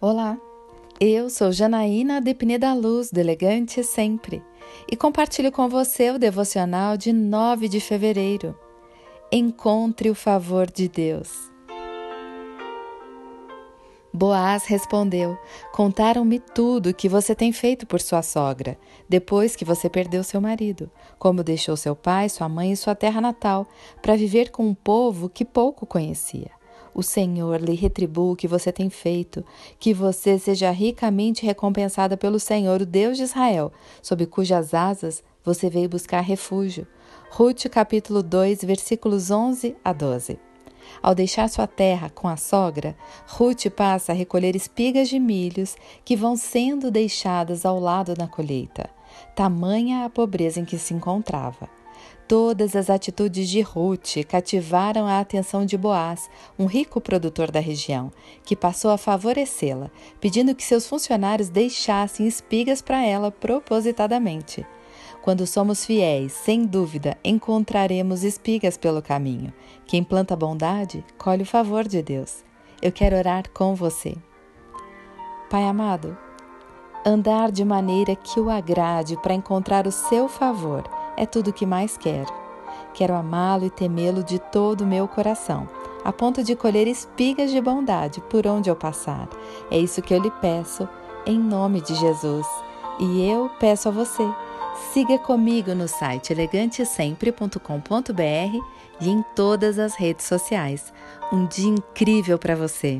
Olá, eu sou Janaína de Pineda Luz, do Elegante Sempre, e compartilho com você o devocional de 9 de fevereiro. Encontre o favor de Deus. Boaz respondeu: Contaram-me tudo o que você tem feito por sua sogra, depois que você perdeu seu marido, como deixou seu pai, sua mãe e sua terra natal, para viver com um povo que pouco conhecia. O Senhor lhe retribua o que você tem feito, que você seja ricamente recompensada pelo Senhor, o Deus de Israel, sob cujas asas você veio buscar refúgio. Ruth capítulo 2, versículos 11 a 12. Ao deixar sua terra com a sogra, Ruth passa a recolher espigas de milhos que vão sendo deixadas ao lado na colheita. Tamanha a pobreza em que se encontrava. Todas as atitudes de Ruth cativaram a atenção de Boaz, um rico produtor da região, que passou a favorecê-la, pedindo que seus funcionários deixassem espigas para ela propositadamente. Quando somos fiéis, sem dúvida, encontraremos espigas pelo caminho. Quem planta bondade, colhe o favor de Deus. Eu quero orar com você. Pai amado, andar de maneira que o agrade para encontrar o seu favor é tudo o que mais quero. Quero amá-lo e temê-lo de todo o meu coração, a ponto de colher espigas de bondade por onde eu passar. É isso que eu lhe peço, em nome de Jesus. E eu peço a você, siga comigo no site elegantesempre.com.br e em todas as redes sociais. Um dia incrível para você!